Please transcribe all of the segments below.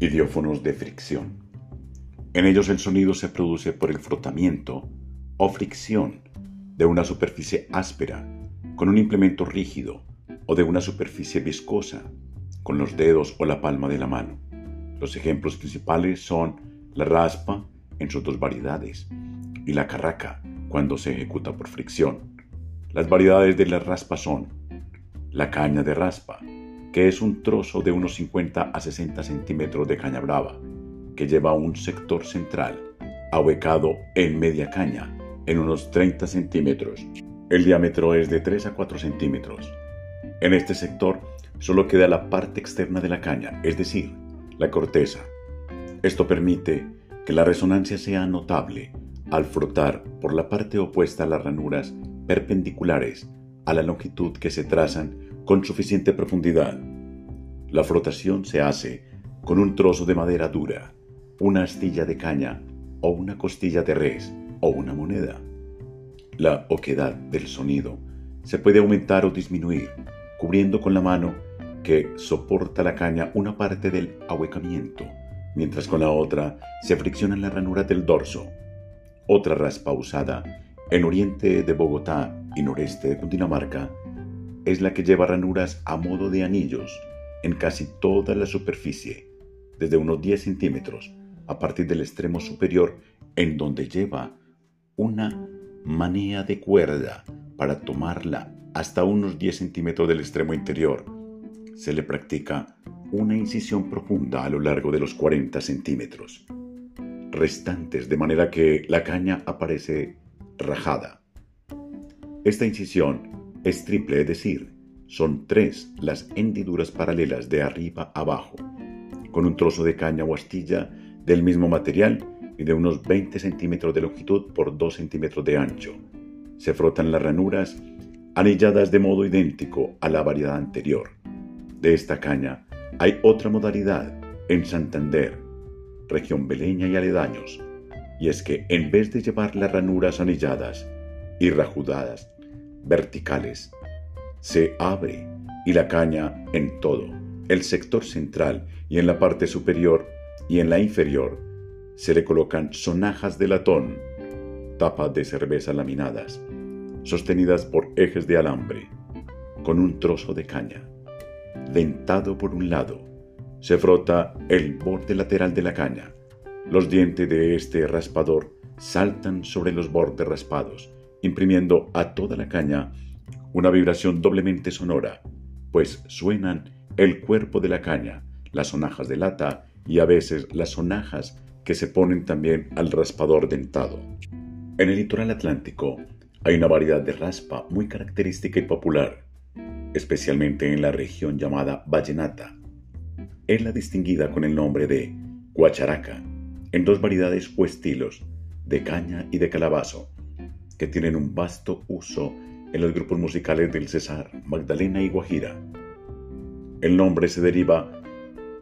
Idiófonos de fricción. En ellos el sonido se produce por el frotamiento o fricción de una superficie áspera con un implemento rígido o de una superficie viscosa con los dedos o la palma de la mano. Los ejemplos principales son la raspa en sus dos variedades y la carraca cuando se ejecuta por fricción. Las variedades de la raspa son la caña de raspa, que es un trozo de unos 50 a 60 centímetros de caña brava, que lleva un sector central, ahuecado en media caña, en unos 30 centímetros. El diámetro es de 3 a 4 centímetros. En este sector solo queda la parte externa de la caña, es decir, la corteza. Esto permite que la resonancia sea notable al frotar por la parte opuesta las ranuras perpendiculares a la longitud que se trazan con suficiente profundidad. La frotación se hace con un trozo de madera dura, una astilla de caña o una costilla de res o una moneda. La oquedad del sonido se puede aumentar o disminuir cubriendo con la mano que soporta la caña una parte del ahuecamiento, mientras con la otra se friccionan las ranuras del dorso. Otra raspa usada en oriente de Bogotá y noreste de Cundinamarca es la que lleva ranuras a modo de anillos en casi toda la superficie, desde unos 10 centímetros a partir del extremo superior en donde lleva una manea de cuerda para tomarla hasta unos 10 centímetros del extremo interior. Se le practica una incisión profunda a lo largo de los 40 centímetros restantes de manera que la caña aparece rajada. Esta incisión es triple, es decir, son tres las hendiduras paralelas de arriba abajo, con un trozo de caña o astilla del mismo material y de unos 20 centímetros de longitud por 2 centímetros de ancho. Se frotan las ranuras anilladas de modo idéntico a la variedad anterior. De esta caña hay otra modalidad en Santander, región beleña y aledaños, y es que en vez de llevar las ranuras anilladas y rajudadas, verticales, se abre y la caña en todo, el sector central y en la parte superior y en la inferior, se le colocan sonajas de latón, tapas de cerveza laminadas, sostenidas por ejes de alambre, con un trozo de caña, dentado por un lado. Se frota el borde lateral de la caña. Los dientes de este raspador saltan sobre los bordes raspados, imprimiendo a toda la caña una vibración doblemente sonora, pues suenan el cuerpo de la caña, las sonajas de lata y a veces las sonajas que se ponen también al raspador dentado. En el litoral atlántico hay una variedad de raspa muy característica y popular, especialmente en la región llamada Vallenata. Es la distinguida con el nombre de guacharaca, en dos variedades o estilos, de caña y de calabazo, que tienen un vasto uso en los grupos musicales del Cesar, Magdalena y Guajira. El nombre se deriva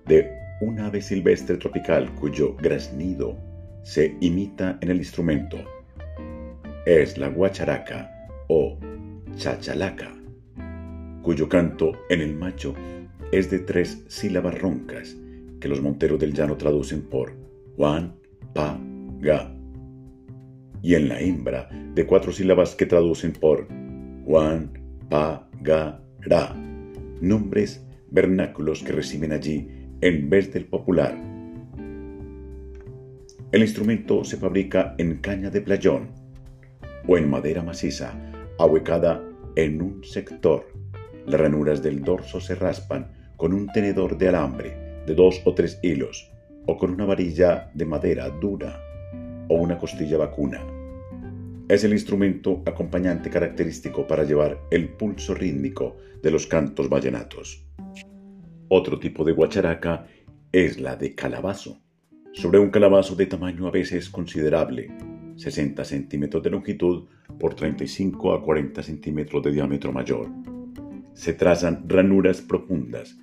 de un ave silvestre tropical cuyo graznido se imita en el instrumento. Es la guacharaca o chachalaca, cuyo canto en el macho es de tres sílabas roncas que los monteros del llano traducen por Juan, Pa, Ga, y en la hembra de cuatro sílabas que traducen por Juan, Pa, Ga, nombres vernáculos que reciben allí en vez del popular. El instrumento se fabrica en caña de playón o en madera maciza, ahuecada en un sector. Las ranuras del dorso se raspan con un tenedor de alambre de dos o tres hilos o con una varilla de madera dura o una costilla vacuna. Es el instrumento acompañante característico para llevar el pulso rítmico de los cantos vallenatos. Otro tipo de guacharaca es la de calabazo. Sobre un calabazo de tamaño a veces considerable, 60 centímetros de longitud por 35 a 40 centímetros de diámetro mayor. Se trazan ranuras profundas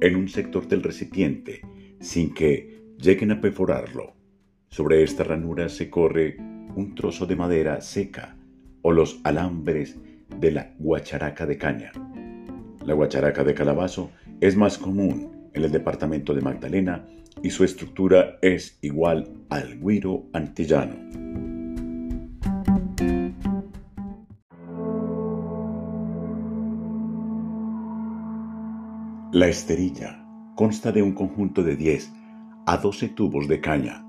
en un sector del recipiente sin que lleguen a perforarlo. Sobre esta ranura se corre un trozo de madera seca o los alambres de la guacharaca de caña. La guacharaca de calabazo es más común en el departamento de Magdalena y su estructura es igual al guiro antillano. La esterilla consta de un conjunto de 10 a 12 tubos de caña,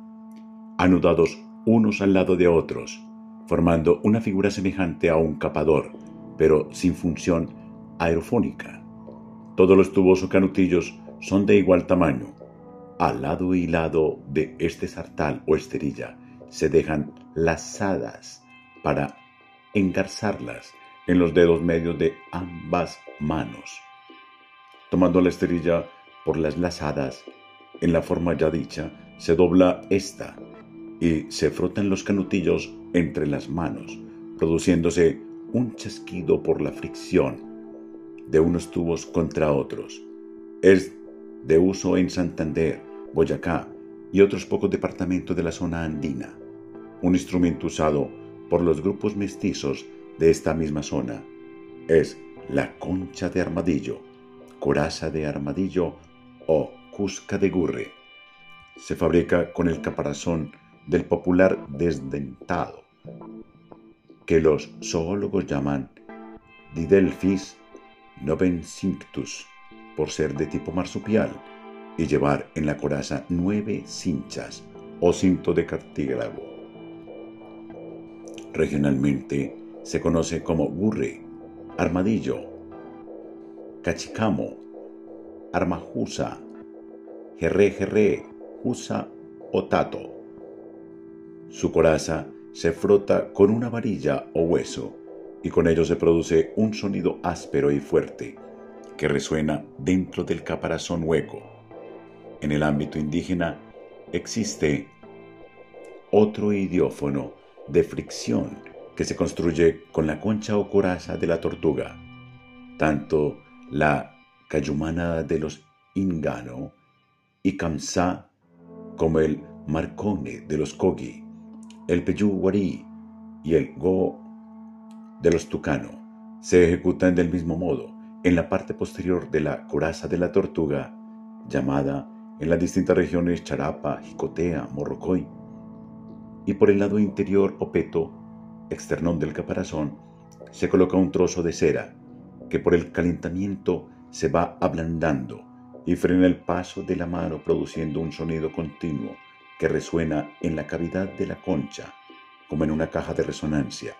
anudados unos al lado de otros, formando una figura semejante a un capador, pero sin función aerofónica. Todos los tubos o canutillos son de igual tamaño. Al lado y lado de este sartal o esterilla se dejan lazadas para engarzarlas en los dedos medios de ambas manos. Tomando la esterilla por las lazadas, en la forma ya dicha, se dobla esta y se frotan los canutillos entre las manos, produciéndose un chasquido por la fricción de unos tubos contra otros. Es de uso en Santander, Boyacá y otros pocos departamentos de la zona andina. Un instrumento usado por los grupos mestizos de esta misma zona es la concha de armadillo, coraza de armadillo o cusca de gurre. Se fabrica con el caparazón del popular desdentado, que los zoólogos llaman Didelphis novencinctus, por ser de tipo marsupial, y llevar en la coraza nueve cinchas o cinto de cartílago. Regionalmente se conoce como gurre, armadillo, cachicamo, armajusa, jerre jerre, jusa o tato. Su coraza se frota con una varilla o hueso y con ello se produce un sonido áspero y fuerte que resuena dentro del caparazón hueco. En el ámbito indígena existe otro idiófono de fricción que se construye con la concha o coraza de la tortuga. Tanto la cayumana de los ingano y kamsa como el marcone de los kogi el peyuguarí y el go de los tucano se ejecutan del mismo modo en la parte posterior de la coraza de la tortuga, llamada en las distintas regiones charapa, jicotea, morrocoy, y por el lado interior o peto, externón del caparazón, se coloca un trozo de cera que por el calentamiento se va ablandando y frena el paso de la mano produciendo un sonido continuo resuena en la cavidad de la concha, como en una caja de resonancia.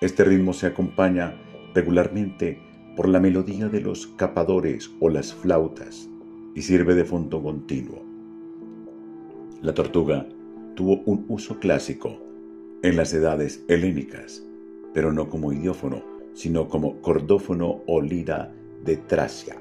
Este ritmo se acompaña regularmente por la melodía de los capadores o las flautas y sirve de fondo continuo. La tortuga tuvo un uso clásico en las edades helénicas, pero no como idiófono, sino como cordófono o lira de Tracia.